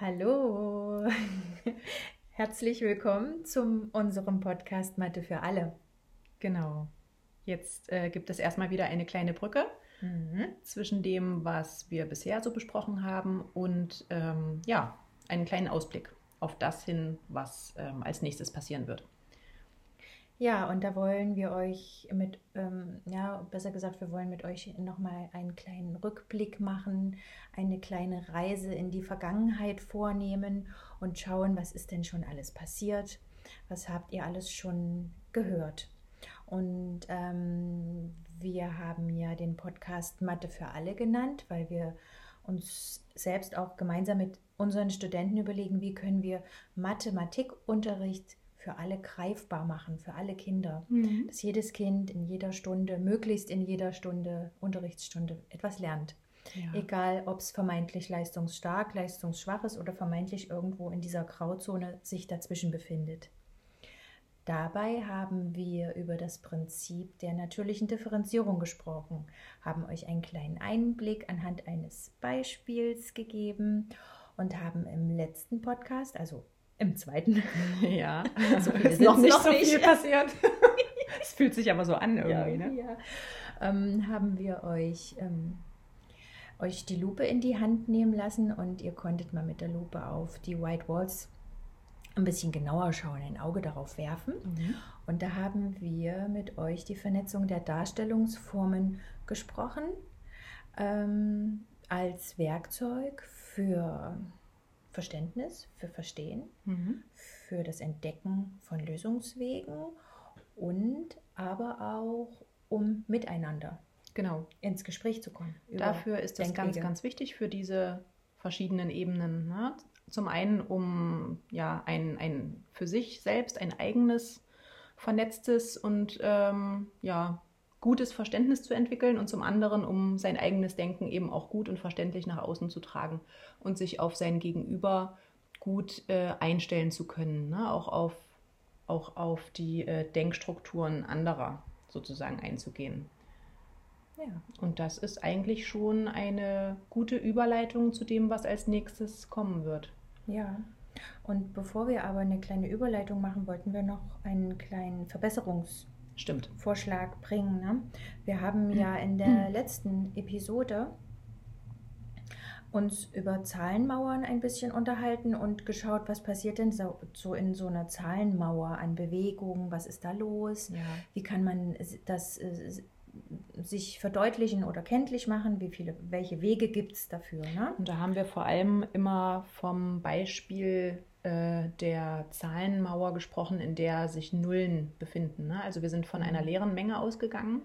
Hallo, herzlich willkommen zu unserem Podcast Mathe für alle. Genau. Jetzt äh, gibt es erstmal wieder eine kleine Brücke mhm. zwischen dem, was wir bisher so besprochen haben und ähm, ja, einen kleinen Ausblick auf das hin, was ähm, als nächstes passieren wird. Ja, und da wollen wir euch mit, ähm, ja, besser gesagt, wir wollen mit euch nochmal einen kleinen Rückblick machen, eine kleine Reise in die Vergangenheit vornehmen und schauen, was ist denn schon alles passiert, was habt ihr alles schon gehört. Und ähm, wir haben ja den Podcast Mathe für alle genannt, weil wir uns selbst auch gemeinsam mit unseren Studenten überlegen, wie können wir Mathematikunterricht für alle greifbar machen, für alle Kinder. Mhm. Dass jedes Kind in jeder Stunde, möglichst in jeder Stunde, Unterrichtsstunde etwas lernt. Ja. Egal, ob es vermeintlich leistungsstark, leistungsschwach ist oder vermeintlich irgendwo in dieser Grauzone sich dazwischen befindet. Dabei haben wir über das Prinzip der natürlichen Differenzierung gesprochen, haben euch einen kleinen Einblick anhand eines Beispiels gegeben und haben im letzten Podcast, also im zweiten. Ja, so ist noch nicht noch so nicht. viel passiert. Es fühlt sich aber so an irgendwie, ja, ne? Ja. Ähm, haben wir euch, ähm, euch die Lupe in die Hand nehmen lassen und ihr konntet mal mit der Lupe auf die White Walls ein bisschen genauer schauen, ein Auge darauf werfen. Mhm. Und da haben wir mit euch die Vernetzung der Darstellungsformen gesprochen ähm, als Werkzeug für Verständnis, für Verstehen, mhm. für das Entdecken von Lösungswegen und aber auch um miteinander genau. ins Gespräch zu kommen. Dafür ist das ganz, ganz wichtig für diese verschiedenen Ebenen. Ne? Zum einen, um ja ein, ein für sich selbst ein eigenes vernetztes und ähm, ja gutes Verständnis zu entwickeln und zum anderen, um sein eigenes Denken eben auch gut und verständlich nach außen zu tragen und sich auf sein Gegenüber gut äh, einstellen zu können, ne? auch, auf, auch auf die äh, Denkstrukturen anderer sozusagen einzugehen. Ja. Und das ist eigentlich schon eine gute Überleitung zu dem, was als nächstes kommen wird. Ja. Und bevor wir aber eine kleine Überleitung machen, wollten wir noch einen kleinen Verbesserungs- Stimmt. Vorschlag bringen. Ne? Wir haben ja in der letzten Episode uns über Zahlenmauern ein bisschen unterhalten und geschaut, was passiert denn so, so in so einer Zahlenmauer an Bewegungen, was ist da los, ja. wie kann man das äh, sich verdeutlichen oder kenntlich machen, wie viele, welche Wege gibt es dafür. Ne? Und da haben wir vor allem immer vom Beispiel äh, der Zahlenmauer gesprochen, in der sich Nullen befinden. Ne? Also wir sind von einer mhm. leeren Menge ausgegangen.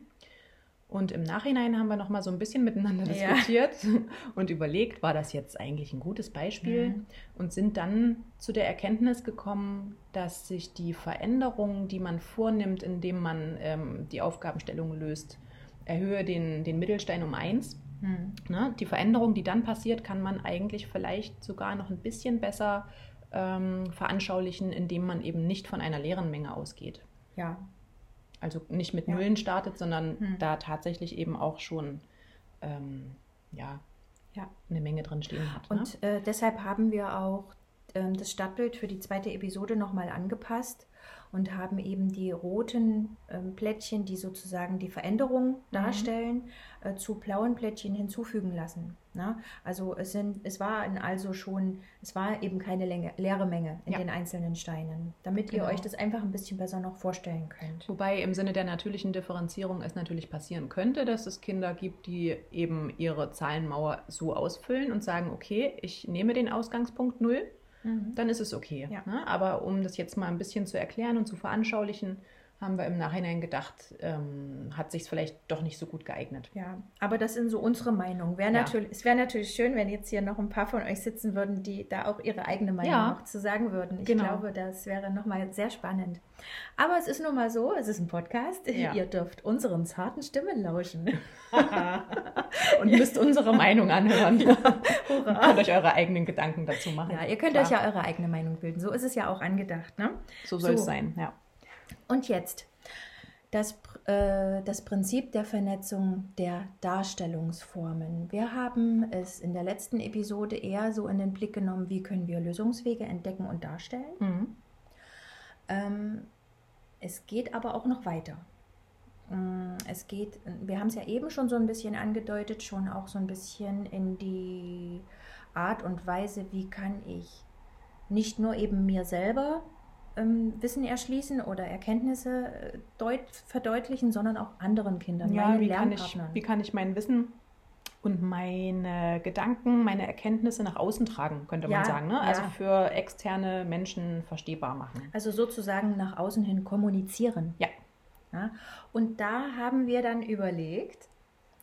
Und im Nachhinein haben wir noch mal so ein bisschen miteinander diskutiert ja. und überlegt, war das jetzt eigentlich ein gutes Beispiel? Mhm. Und sind dann zu der Erkenntnis gekommen, dass sich die Veränderungen, die man vornimmt, indem man ähm, die Aufgabenstellung löst, erhöhe den, den Mittelstein um eins. Mhm. Ne? Die Veränderung, die dann passiert, kann man eigentlich vielleicht sogar noch ein bisschen besser ähm, veranschaulichen, indem man eben nicht von einer leeren Menge ausgeht. Ja. Also nicht mit ja. Nullen startet, sondern hm. da tatsächlich eben auch schon ähm, ja, ja. eine Menge drin stehen hat. Und ne? äh, deshalb haben wir auch äh, das Stadtbild für die zweite Episode nochmal angepasst und haben eben die roten ähm, Plättchen, die sozusagen die Veränderung mhm. darstellen, äh, zu blauen Plättchen hinzufügen lassen. Ne? Also es sind, es war also schon, es war eben keine Länge, leere Menge in ja. den einzelnen Steinen, damit genau. ihr euch das einfach ein bisschen besser noch vorstellen könnt. Wobei im Sinne der natürlichen Differenzierung es natürlich passieren könnte, dass es Kinder gibt, die eben ihre Zahlenmauer so ausfüllen und sagen, okay, ich nehme den Ausgangspunkt 0 mhm. dann ist es okay. Ja. Ne? Aber um das jetzt mal ein bisschen zu erklären und zu veranschaulichen, haben wir im Nachhinein gedacht, ähm, hat sich vielleicht doch nicht so gut geeignet. Ja, aber das sind so unsere Meinungen. Wär ja. es wäre natürlich schön, wenn jetzt hier noch ein paar von euch sitzen würden, die da auch ihre eigene Meinung ja. noch zu sagen würden. Ich genau. glaube, das wäre nochmal sehr spannend. Aber es ist nun mal so, es ist ein Podcast. Ja. Ihr dürft unseren zarten Stimmen lauschen. Und müsst unsere Meinung anhören. Hurra. Ihr könnt euch eure eigenen Gedanken dazu machen. Ja, ihr könnt Klar. euch ja eure eigene Meinung bilden. So ist es ja auch angedacht. Ne? So soll so. es sein, ja. Und jetzt das, äh, das Prinzip der Vernetzung der Darstellungsformen. Wir haben es in der letzten Episode eher so in den Blick genommen, wie können wir Lösungswege entdecken und darstellen. Mhm. Ähm, es geht aber auch noch weiter. Mm, Es geht, wir haben es ja eben schon so ein bisschen angedeutet, schon auch so ein bisschen in die Art und Weise, wie kann ich nicht nur eben mir selber ähm, Wissen erschließen oder Erkenntnisse äh, deut verdeutlichen, sondern auch anderen Kindern, Ja, meinen wie kann, ich, Lernpartnern. wie kann ich mein Wissen und meine Gedanken, meine Erkenntnisse nach außen tragen, könnte man Ja, sagen. Ne? ja. Also für externe Menschen verstehbar machen. Also sozusagen nach außen hin kommunizieren. Ja. Ja? Und da haben wir dann überlegt,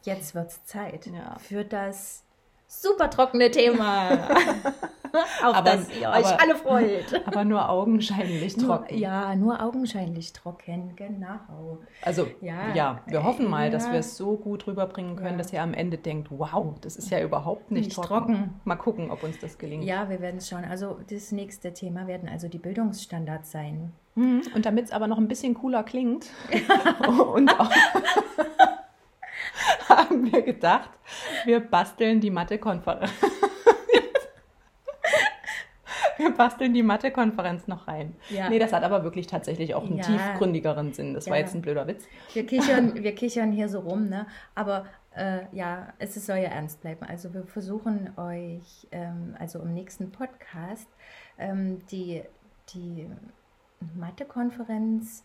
jetzt wird es Zeit Ja. für das super trockene Thema, auf Aber- das ihr euch aber- alle freut. Aber nur augenscheinlich Nur, trocken. ja, nur augenscheinlich trocken, genau. Also Ja, ja, wir hoffen mal, dass ja. wir es so gut rüberbringen können, Ja. dass ihr am Ende denkt, wow, das ist ja überhaupt nicht, Nicht trocken. trocken. Mal gucken, ob uns das gelingt. Ja, wir werden es schauen. Also das nächste Thema werden also die Bildungsstandards sein. Mhm. Und damit es aber noch ein bisschen cooler klingt und auch haben wir gedacht, wir basteln die Mathe-Konferenz. Wir basteln die Mathe-Konferenz noch rein. Ja. Nee, das hat aber wirklich tatsächlich auch einen Ja. tiefgründigeren Sinn. Das war Ja. jetzt ein blöder Witz. Wir kichern, wir kichern hier so rum, ne? Aber äh, ja, es soll ja ernst bleiben. Also wir versuchen euch, ähm, also im nächsten Podcast, ähm, die, die Mathe-Konferenz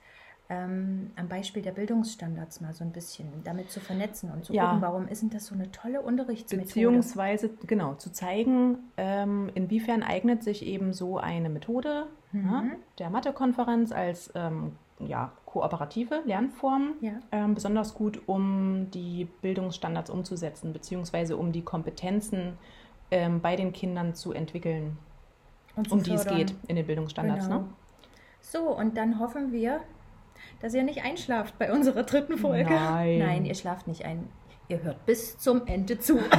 ähm, am Beispiel der Bildungsstandards mal so ein bisschen damit zu vernetzen und zu Ja. gucken, warum ist denn das so eine tolle Unterrichtsmethode? Beziehungsweise, genau, zu zeigen, ähm, inwiefern eignet sich eben so eine Methode Mhm. ja, der Mathe-Konferenz als ähm, ja, kooperative Lernform Ja. ähm, besonders gut, um die Bildungsstandards umzusetzen, beziehungsweise um die Kompetenzen ähm, bei den Kindern zu entwickeln, zu um die es fördern. geht in den Bildungsstandards. Genau. Ne? So, und dann hoffen wir, dass ihr nicht einschlaft bei unserer dritten Folge. Nein. Nein, ihr schlaft nicht ein. Ihr hört bis zum Ende zu.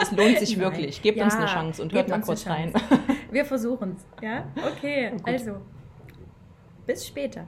Es lohnt sich Nein. wirklich. Gebt uns Ja, eine Chance und hört mal uns kurz rein. Wir versuchen es. Ja? Okay, Gut. also bis später.